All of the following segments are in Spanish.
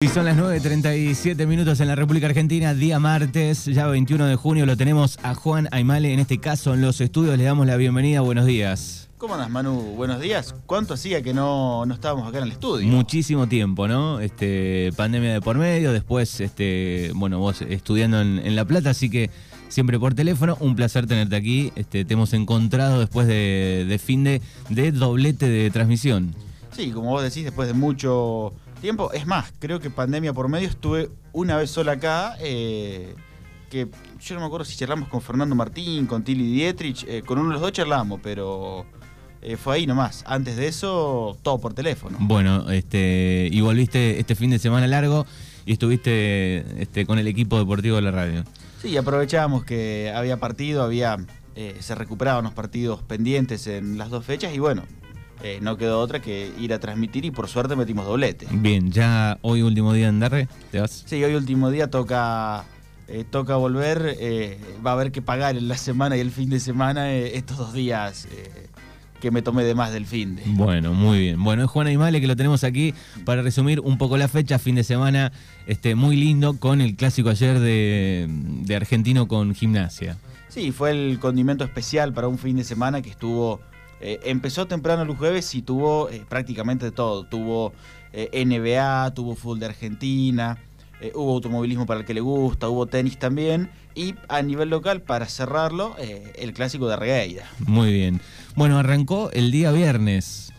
Y son las 9.37 minutos en la República Argentina, día martes, ya 21 de junio, lo tenemos a Juan Aymale, en este caso en los estudios, le damos la bienvenida, buenos días. ¿Cómo andas, Manu? Buenos días. ¿Cuánto hacía que no, no estábamos acá en el estudio? Muchísimo tiempo, ¿no? Este, pandemia de por medio, después, este, bueno, vos estudiando en, La Plata, así que siempre por teléfono, un placer tenerte aquí. Este, te hemos encontrado después de, de fin de, de doblete de transmisión. Sí, como vos decís, después de mucho tiempo. Es más, creo que pandemia por medio estuve una vez sola acá. Eh, que yo no me acuerdo si charlamos con Fernando Martín, con Tilly Dietrich, eh, con uno de los dos charlamos, pero eh, fue ahí nomás. Antes de eso, todo por teléfono. Bueno, este, y volviste este fin de semana largo y estuviste este, con el equipo deportivo de la radio. Sí, aprovechábamos que había partido, había se recuperaban los partidos pendientes en las dos fechas y bueno, eh, no quedó otra que ir a transmitir y por suerte metimos doblete. Bien, ya hoy último día en Darre, ¿te vas? Sí, hoy último día toca, eh, toca volver, eh, va a haber que pagar en la semana y el fin de semana estos dos días que me tomé de más del fin de. Bueno, muy bien. Bueno, es Juan Aymale que lo tenemos aquí para resumir un poco la fecha, fin de semana este, muy lindo con el clásico ayer de, de Argentino con Gimnasia. Sí, fue el condimento especial para un fin de semana que estuvo eh, empezó temprano el jueves y tuvo eh, prácticamente todo. Tuvo eh, NBA, tuvo fútbol de Argentina, hubo automovilismo para el que le gusta, hubo tenis también. Y a nivel local, para cerrarlo, el clásico de Regueira. Muy bien. Bueno, arrancó el día viernes.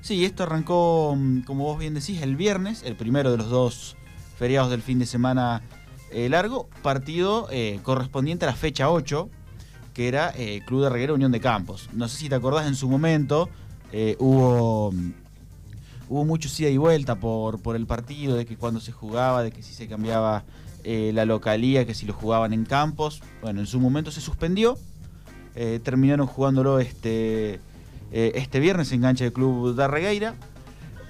Sí, esto arrancó, mm, como vos bien decís, el viernes, el primero de los dos feriados del fin de semana largo, partido correspondiente a la fecha 8 que era eh, Club de Reguera Unión de Campos. No sé si te acordás en su momento, eh, hubo, hubo mucho ida y vuelta por, por el partido, de que cuando se jugaba, de que si se cambiaba eh, la localía, que si lo jugaban en Campos. Bueno, en su momento se suspendió, terminaron jugándolo este, este viernes en cancha del Club de Regueira.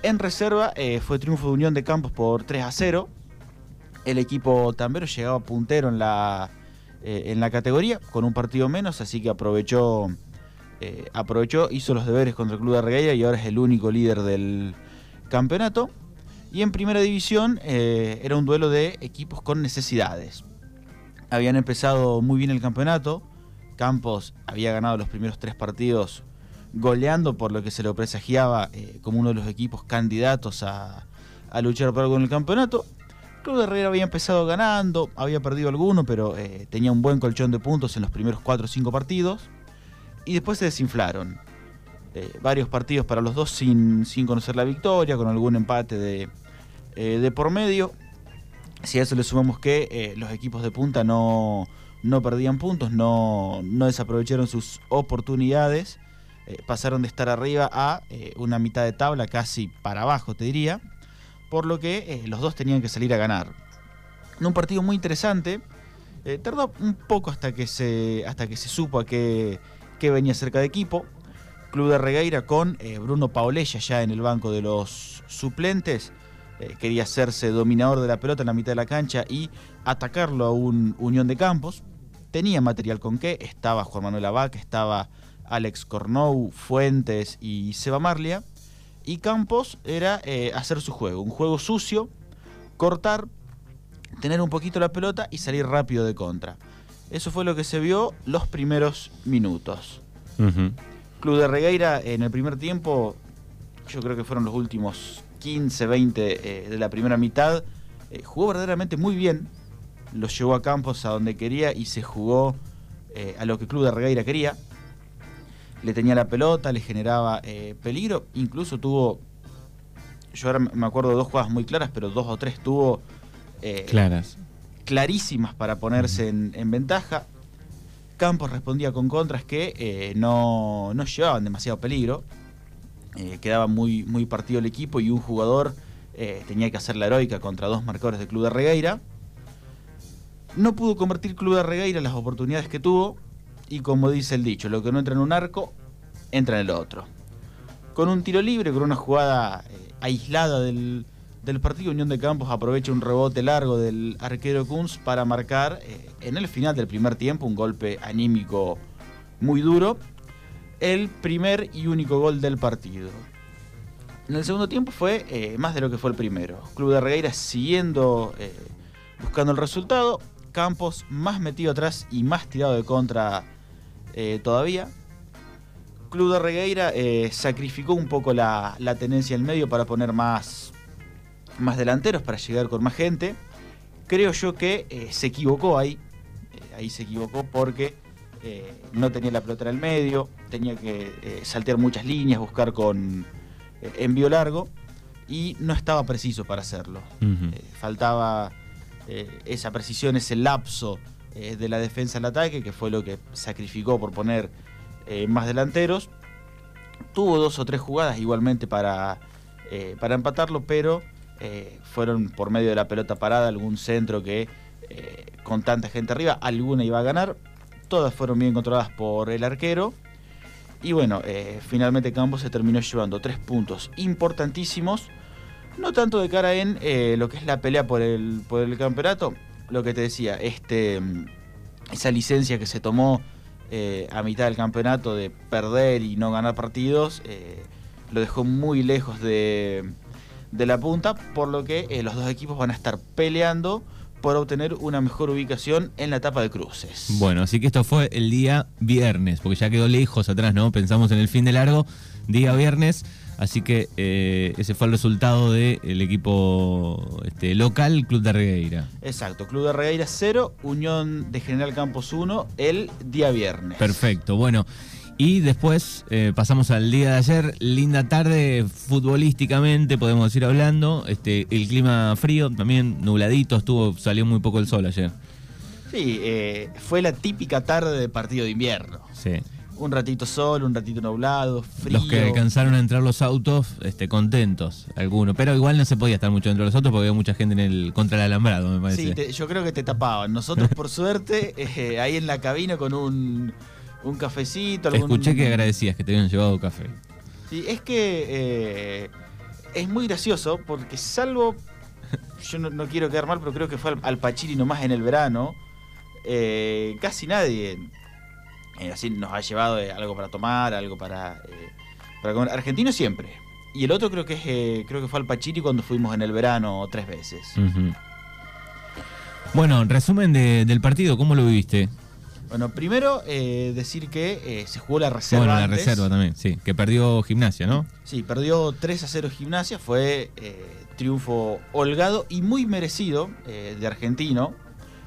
En reserva fue triunfo de Unión de Campos por 3 a 0. El equipo tambero llegaba puntero en la, eh, en la categoría, con un partido menos, así que aprovechó, eh, aprovechó, hizo los deberes contra el Club de Regueira y ahora es el único líder del campeonato. Y en primera división eh, era un duelo de equipos con necesidades. Habían empezado muy bien el campeonato. Campos había ganado los primeros tres partidos goleando por lo que se lo presagiaba como uno de los equipos candidatos a, a luchar por algo en el campeonato. Club de Herrera había empezado ganando, había perdido alguno, pero eh, tenía un buen colchón de puntos en los primeros 4 o 5 partidos. Y después se desinflaron. Eh, varios partidos para los dos sin, sin, conocer la victoria, con algún empate de, eh, de por medio. Si a eso le sumamos que los equipos de punta no, no perdían puntos, no, no desaprovecharon sus oportunidades, pasaron de estar arriba a una mitad de tabla, casi para abajo te diría por lo que eh, los dos tenían que salir a ganar. En un partido muy interesante, eh, tardó un poco hasta que se, hasta que se supo a qué, venía cerca de equipo. Club de Regueira con eh, Bruno Paolella ya en el banco de los suplentes. quería hacerse dominador de la pelota en la mitad de la cancha y atacarlo a un Unión de Campos. Tenía material con qué, estaba Juan Manuel Abac, estaba Alex Cornou, Fuentes y Seba Marlia y Campos era eh, hacer su juego, un juego sucio, cortar, tener un poquito la pelota y salir rápido de contra. Eso fue lo que se vio los primeros minutos. Club de Regueira en el primer tiempo, yo creo que fueron los últimos 15, 20 eh, de la primera mitad, eh, jugó verdaderamente muy bien, lo llevó a Campos a donde quería y se jugó a lo que Club de Regueira quería le tenía la pelota, le generaba eh, peligro, incluso tuvo, yo ahora me acuerdo de dos jugadas muy claras, pero dos o tres tuvo eh, claras. clarísimas para ponerse en, ventaja. Campos respondía con contras que eh, no, no, llevaban demasiado peligro, quedaba muy, muy partido el equipo y un jugador tenía que hacer la heroica contra dos marcadores del Club de Regueira. No pudo convertir Club de Regueira las oportunidades que tuvo, y como dice el dicho, lo que no entra en un arco, entra en el otro. Con un tiro libre, con una jugada eh, aislada del, partido, Unión de Campos aprovecha un rebote largo del arquero Kunz para marcar eh, en el final del primer tiempo un golpe anímico muy duro, el primer y único gol del partido. En el segundo tiempo fue eh, más de lo que fue el primero. Club de Regueira siguiendo buscando el resultado. Campos más metido atrás y más tirado de contra eh, todavía. Club de Regueira sacrificó un poco la, la tenencia en medio para poner más, más delanteros, para llegar con más gente. Creo yo que se equivocó ahí. ahí se equivocó porque no tenía la pelota en el medio. Tenía que saltear muchas líneas, buscar con eh, envío largo y no estaba preciso para hacerlo. Eh, faltaba eh, esa precisión, ese lapso de la defensa al ataque, que fue lo que sacrificó por poner más delanteros. Tuvo dos o tres jugadas igualmente para, para empatarlo, pero fueron por medio de la pelota parada, algún centro que con tanta gente arriba, alguna iba a ganar. Todas fueron bien controladas por el arquero y bueno, eh, finalmente Campos se terminó llevando tres puntos importantísimos. No tanto de cara en eh, lo que es la pelea por el, por el campeonato, lo que te decía, este, mm, esa licencia que se tomó eh, a mitad del campeonato de perder y no ganar partidos, lo dejó muy lejos de, de la punta, por lo que los dos equipos van a estar peleando por obtener una mejor ubicación en la etapa de cruces. Bueno, así que esto fue el día viernes, porque ya quedó lejos atrás, ¿no? Pensamos en el fin de largo, día viernes. Así que eh, ese fue el resultado del equipo este, local, Club de Regueira. Exacto, Club de Regueira 0, Unión de General Campos 1, el día viernes. Perfecto, bueno. Y después eh, pasamos al día de ayer, linda tarde futbolísticamente, podemos ir hablando. Este, el clima frío, también nubladito, estuvo, salió muy poco el sol ayer. Sí, eh, fue la típica tarde de partido de invierno. Sí. Un ratito sol, un ratito nublado, frío. Los que alcanzaron a entrar los autos, este, contentos, algunos. Pero igual no se podía estar mucho dentro de los autos porque había mucha gente en el contra el alambrado, me parece. Sí, yo creo que te tapaban. Nosotros, por suerte, eh, ahí en la cabina con un un cafecito. Escuché que agradecías que te habían llevado café. Sí, es que eh, es muy gracioso porque salvo, yo no, quiero quedar mal, pero creo que fue al, Pachiri nomás en el verano, eh, casi nadie eh, así nos ha llevado algo para tomar, algo para, para comer. Argentino siempre. Y el otro creo que es, creo que fue al Pachiri cuando fuimos en el verano tres veces. Bueno, resumen del partido, ¿cómo lo viviste? Bueno, primero eh, decir que eh, se jugó la reserva. Bueno, la reserva también, sí. Que perdió Gimnasia, ¿no? Sí, perdió 3 a 0 Gimnasia. Fue eh, triunfo holgado y muy merecido de Argentino.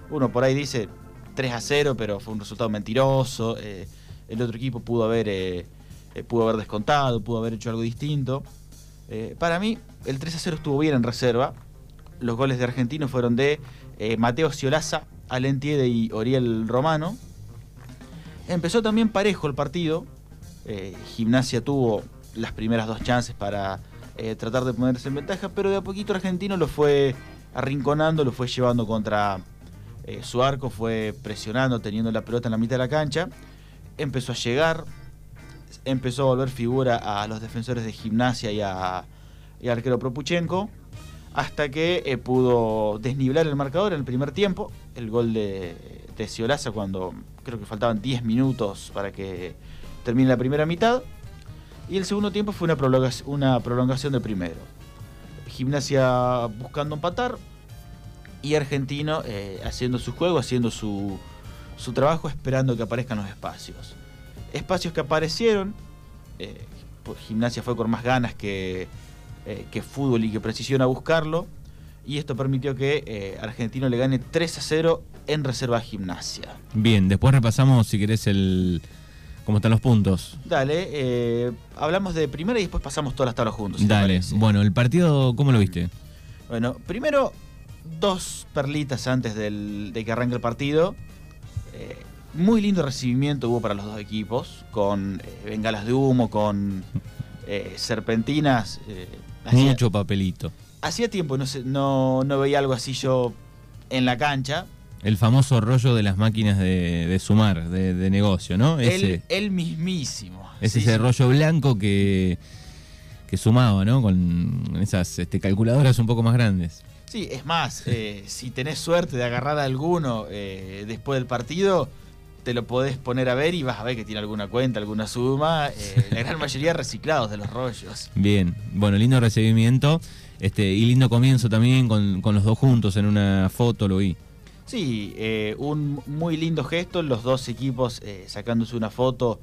Uno por ahí dice 3 a 0, pero fue un resultado mentiroso. el otro equipo pudo haber, pudo haber descontado, pudo haber hecho algo distinto. para mí, el 3 a 0 estuvo bien en reserva. Los goles de Argentino fueron de Mateo Ciolaza, Alentiede y Oriel Romano. Empezó también parejo el partido. Eh, Gimnasia tuvo las primeras dos chances para eh, tratar de ponerse en ventaja, pero de a poquito Argentino lo fue arrinconando, lo fue llevando contra eh, su arco, fue presionando, teniendo la pelota en la mitad de la cancha. Empezó a llegar, empezó a volver figura a los defensores de Gimnasia y, a, y arquero Propuchenko hasta que pudo desnivelar el marcador en el primer tiempo. El gol de, de Ciolaza cuando creo que faltaban 10 minutos para que termine la primera mitad. Y el segundo tiempo fue una prolongación, una del primero. Gimnasia buscando empatar y Argentino eh, haciendo su juego, haciendo su, su, trabajo, esperando que aparezcan los espacios. Espacios que aparecieron, eh, pues Gimnasia fue con más ganas que, eh, que fútbol y que precisión a buscarlo. Y esto permitió que Argentino le gane 3 a 0 en Reserva Gimnasia. Bien, después repasamos, si querés, el cómo están los puntos. Dale, eh, hablamos de primera y después pasamos todas las tablas juntos. Dale, bueno, el partido, ¿cómo lo viste? Bueno, primero, dos perlitas antes de que arranque el partido. Eh, muy lindo recibimiento hubo para los dos equipos, con eh, bengalas de humo, con serpentinas. Mucho papelito. Hacía tiempo no, no, no veía algo así yo en la cancha. El famoso rollo de las máquinas de, sumar, de, negocio, ¿no? Ese, el, mismísimo. Es ese rollo blanco que, que sumaba, ¿no? Con esas este, calculadoras un poco más grandes. Sí, es más, eh, si tenés suerte de agarrar a alguno eh, después del partido, te lo podés poner a ver y vas a ver que tiene alguna cuenta, alguna suma. Eh, la gran mayoría reciclados de los rollos. Bien, bueno, lindo recibimiento este, y lindo comienzo también con, los dos juntos en una foto, lo vi. Sí, eh, un muy lindo gesto, los dos equipos eh, sacándose una foto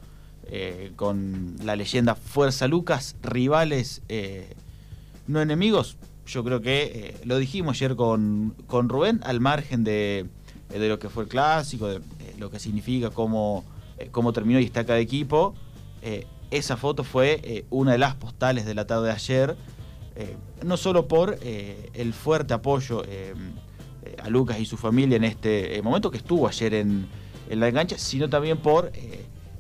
con la leyenda Fuerza Lucas, rivales, no enemigos. Yo creo que lo dijimos ayer con, con Rubén, al margen de, de lo que fue el clásico, de, lo que significa, cómo, eh, cómo terminó y está cada equipo. Eh, esa foto fue eh, una de las postales de la tarde de ayer, no solo por el fuerte apoyo a Lucas y su familia en este momento que estuvo ayer en, la engancha, sino también por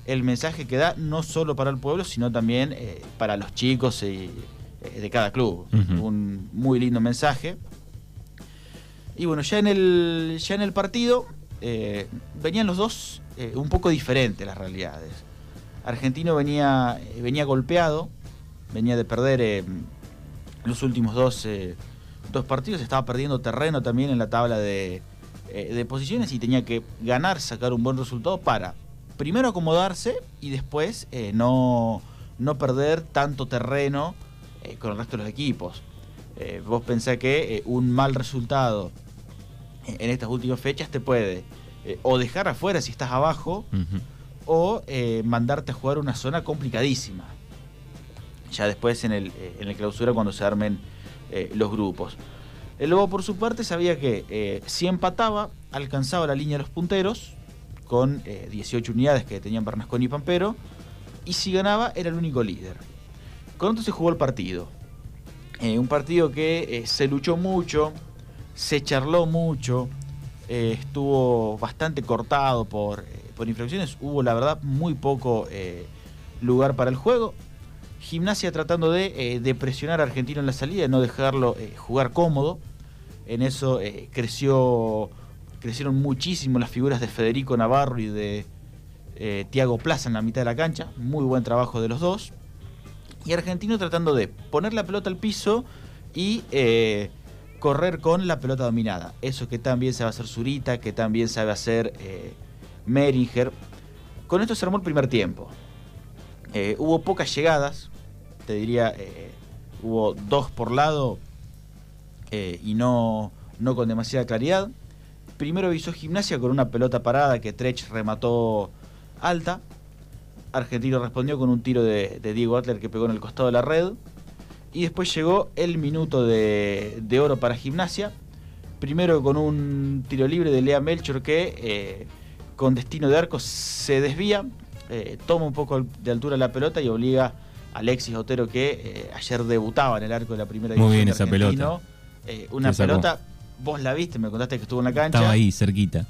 el mensaje que da no solo para el pueblo, sino también para los chicos de cada club. Un muy lindo mensaje. Y bueno, ya en el, ya en el partido eh, venían los dos eh, un poco diferentes las realidades. Argentino venía, eh, venía golpeado, venía de perder los últimos dos, dos, partidos, estaba perdiendo terreno también en la tabla de, posiciones y tenía que ganar, sacar un buen resultado para primero acomodarse y después no, no, perder tanto terreno con el resto de los equipos. vos pensás que un mal resultado en estas últimas fechas te puede eh, o dejar afuera si estás abajo o eh, mandarte a jugar una zona complicadísima. Ya después en el, eh, en el clausura cuando se armen los grupos. El Lobo por su parte sabía que si empataba alcanzaba la línea de los punteros con 18 unidades que tenían Bernasconi y Pampero y si ganaba era el único líder. Con esto se jugó el partido. un partido que se luchó mucho, se charló mucho, eh, estuvo bastante cortado por, eh, por, infracciones, hubo la verdad muy poco eh, lugar para el juego. Gimnasia tratando de, presionar a Argentino en la salida, de no dejarlo jugar cómodo. En eso creció, crecieron muchísimo las figuras de Federico Navarro y de Tiago Plaza en la mitad de la cancha. Muy buen trabajo de los dos. Y Argentino tratando de poner la pelota al piso y correr con la pelota dominada. Eso que también sabe hacer Zurita, que también sabe hacer eh, Meringer. Con esto se armó el primer tiempo. Eh, hubo pocas llegadas, te diría, eh, hubo dos por lado y no, no con demasiada claridad. Primero visó Gimnasia con una pelota parada que Trech remató alta. Argentino respondió con un tiro de, de Diego Atler que pegó en el costado de la red. Y después llegó el minuto de, oro para gimnasia. Primero con un tiro libre de Lea Melchor que eh, con destino de arco se desvía, eh, toma un poco de altura la pelota y obliga a Alexis Otero que eh, ayer debutaba en el arco de la primera división. Muy bien esa pelota. una pelota, vos la viste, me contaste que estuvo en la cancha. Estaba ahí, cerquita.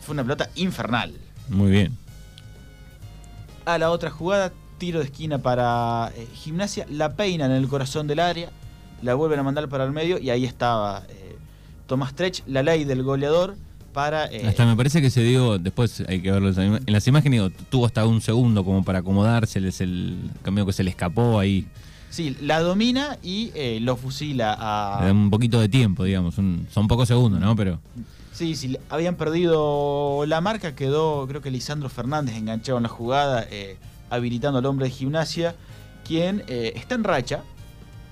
fue una pelota infernal. Muy bien. A la otra jugada tiro de esquina para eh, gimnasia, la peina en el corazón del área, la vuelven a mandar para el medio y ahí estaba eh, Tomás Trech, la ley del goleador. Para, eh, hasta me parece que se dio, después hay que verlo en las imágenes, tuvo hasta un segundo como para acomodarse, es el cambio que se le escapó ahí. Sí, la domina y lo fusila a... un poquito de tiempo, digamos, son pocos segundos, ¿no? Pero... Sí, sí, habían perdido la marca, quedó creo que Lisandro Fernández enganchado en la jugada habilitando al hombre de gimnasia, quien eh, está en racha.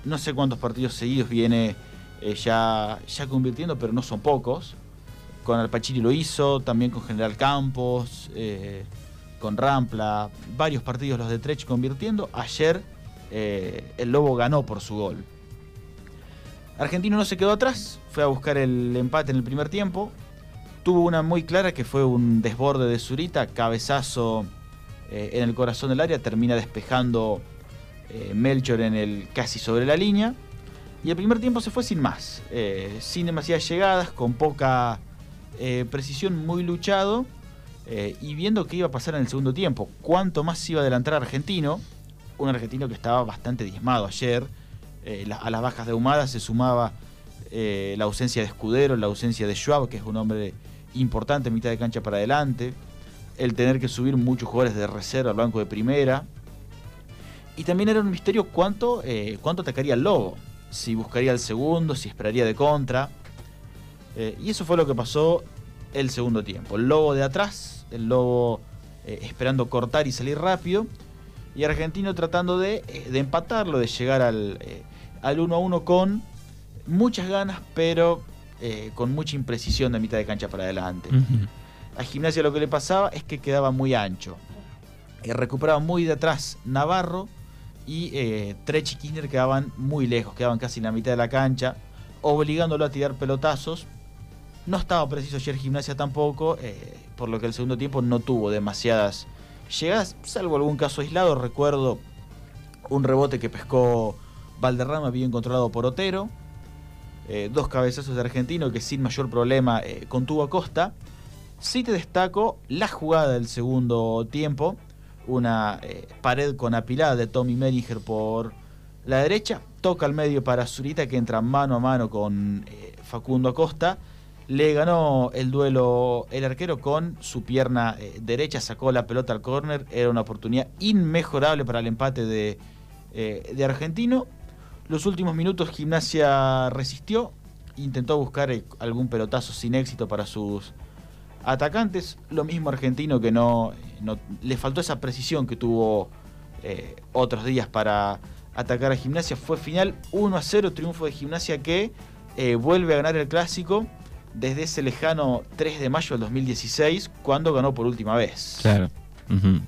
No sé cuántos partidos seguidos viene eh, ya, ya convirtiendo, pero no son pocos. Con Alpachiri lo hizo, también con General Campos, eh, con Rampla, varios partidos los de Trech convirtiendo. Ayer el Lobo ganó por su gol. Argentino no se quedó atrás, fue a buscar el empate en el primer tiempo. Tuvo una muy clara que fue un desborde de Zurita, cabezazo eh, en el corazón del área, termina despejando eh, Melchor en el casi sobre la línea. Y el primer tiempo se fue sin más, eh, sin demasiadas llegadas, con poca precisión, muy luchado. y viendo qué iba a pasar en el segundo tiempo, cuánto más iba a adelantar Argentino, un argentino que estaba bastante diezmado ayer. a las bajas de Humada se sumaba la ausencia de Escudero, la ausencia de Schwab, que es un hombre importante mitad de cancha para adelante el tener que subir muchos jugadores de reserva al banco de primera. Y también era un misterio cuánto, eh, cuánto atacaría el Lobo. Si buscaría el segundo, si esperaría de contra. Eh, y eso fue lo que pasó el segundo tiempo. El lobo de atrás, el lobo eh, esperando cortar y salir rápido, y Argentino tratando de, eh, de empatarlo, de llegar al, eh, al 1 a 1 con muchas ganas, pero con mucha imprecisión de mitad de cancha para adelante. A Gimnasia lo que le pasaba es que quedaba muy ancho. recuperaba muy de atrás Navarro y Trech y Kirchner quedaban muy lejos, quedaban casi en la mitad de la cancha, obligándolo a tirar pelotazos. No estaba preciso ayer Gimnasia tampoco, eh, por lo que el segundo tiempo no tuvo demasiadas llegadas, salvo algún caso aislado. Recuerdo un rebote que pescó Valderrama, bien controlado por Otero. Eh, dos cabezazos de argentino que sin mayor problema eh, contuvo a Costa. Sí te destaco la jugada del segundo tiempo, una pared con apilada de Tommy Meringer por la derecha, toca al medio para Zurita que entra mano a mano con Facundo Acosta, le ganó el duelo el arquero con su pierna derecha, sacó la pelota al córner, era una oportunidad inmejorable para el empate de, de Argentino los últimos minutos Gimnasia resistió, intentó buscar eh, algún pelotazo sin éxito para sus atacantes. Lo mismo Argentino que no, le faltó esa precisión que tuvo eh, otros días para atacar a Gimnasia. Fue final 1 a 0, triunfo de Gimnasia que eh, vuelve a ganar el clásico desde ese lejano 3 de mayo del 2016, cuando ganó por última vez. Claro,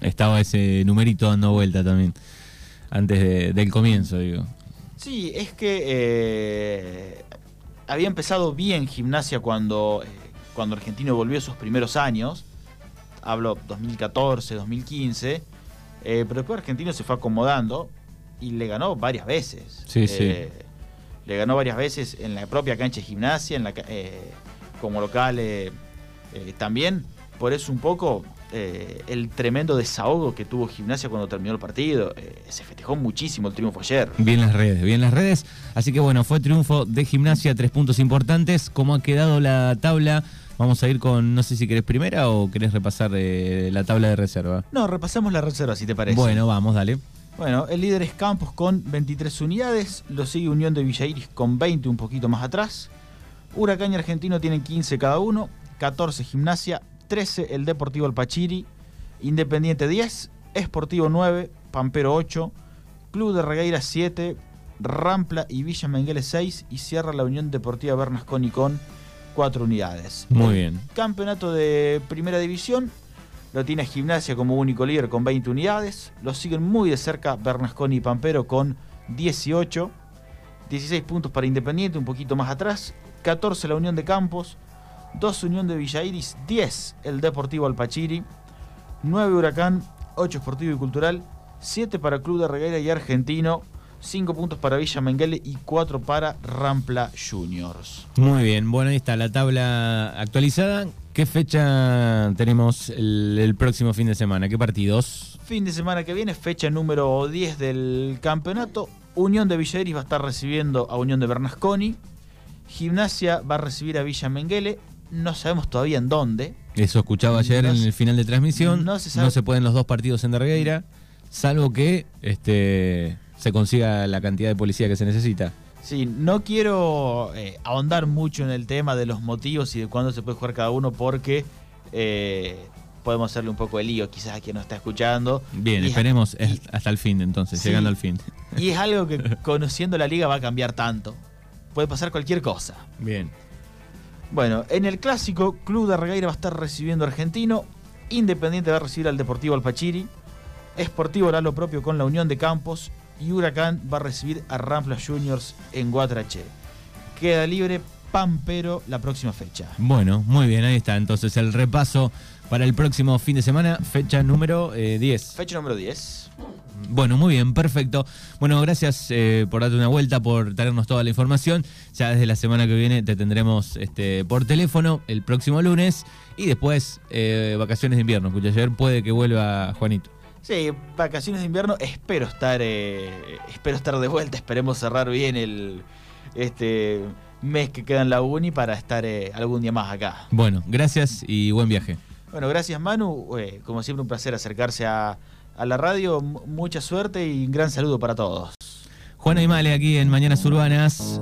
estaba ese numerito dando vuelta también, antes del comienzo, digo. Sí, es que eh, había empezado bien gimnasia cuando, eh, cuando Argentino volvió sus primeros años. Hablo 2014, 2015. Eh, pero después Argentino se fue acomodando y le ganó varias veces. Sí, sí. Le ganó varias veces en la propia cancha de gimnasia, en la, como local también. Por eso un poco eh, el tremendo desahogo que tuvo Gimnasia cuando terminó el partido. Eh, se festejó muchísimo el triunfo ayer. Bien las redes, bien las redes. Así que bueno, fue triunfo de Gimnasia, tres puntos importantes. ¿Cómo ha quedado la tabla? Vamos a ir con, no sé si querés primera o querés repasar eh, la tabla de reserva. No, repasemos la reserva, si te parece. Bueno, vamos, dale. Bueno, el líder es Campos con 23 unidades, lo sigue Unión de Villairis con 20, un poquito más atrás. Huracán y Argentino tienen 15 cada uno, 14 Gimnasia, 13 el Deportivo Alpachiri, Independiente 10, Esportivo 9, Pampero 8, Club de Regueira 7, Rampla y Villa Menguele 6 y cierra la Unión Deportiva Bernasconi con 4 unidades. Muy bien. Campeonato de Primera División lo tiene Gimnasia como único líder con 20 unidades. Lo siguen muy de cerca Bernasconi y Pampero con 18. 16 puntos para Independiente, un poquito más atrás. 14 la Unión de Campos. 2 Unión de Villairis, 10 el Deportivo Alpachiri, 9 Huracán, 8 Esportivo y Cultural, 7 para Club de Regueira y Argentino, 5 puntos para Villa Menguele y 4 para Rampla Juniors. Muy bien, bueno, ahí está la tabla actualizada. ¿Qué fecha tenemos el, próximo fin de semana? ¿Qué partidos? Fin de semana que viene, fecha número 10 del campeonato. Unión de Villairis va a estar recibiendo a Unión de Bernasconi. Gimnasia va a recibir a Villa Menguele no sabemos todavía en dónde. Eso escuchaba ayer en el final de transmisión. No se, pueden los dos partidos en Dargueira, salvo que este, se consiga la cantidad de policía que se necesita. Sí, no quiero eh, ahondar mucho en el tema de los motivos y de cuándo se puede jugar cada uno porque eh, podemos hacerle un poco de lío quizás a quien nos está escuchando. Bien, esperemos hasta el fin entonces, llegando al fin. Y es algo que conociendo la liga va a cambiar tanto. Puede pasar cualquier cosa. Bien. Bueno, en el clásico, Club de Regueira va a estar recibiendo a Argentino, Independiente va a recibir al Deportivo Alpachiri, Esportivo hará lo propio con la Unión de Campos y Huracán va a recibir a Rampla Juniors en Guatrache. Queda libre Pampero la próxima fecha. Bueno, muy bien, ahí está entonces el repaso para el próximo fin de semana, fecha número 10. Eh, fecha número 10. Bueno, muy bien, perfecto. Bueno, gracias eh, por darte una vuelta, por traernos toda la información. Ya desde la semana que viene te tendremos este, por teléfono el próximo lunes y después eh, vacaciones de invierno. Escucha, ayer puede que vuelva Juanito. Sí, vacaciones de invierno. Espero estar, eh, espero estar de vuelta. Esperemos cerrar bien el este mes que queda en la uni para estar algún día más acá. Bueno, gracias y buen viaje. Bueno, gracias Manu. como siempre un placer acercarse a a la radio. Mucha suerte y un gran saludo para todos. Juan Aymale aquí en Mañanas Urbanas.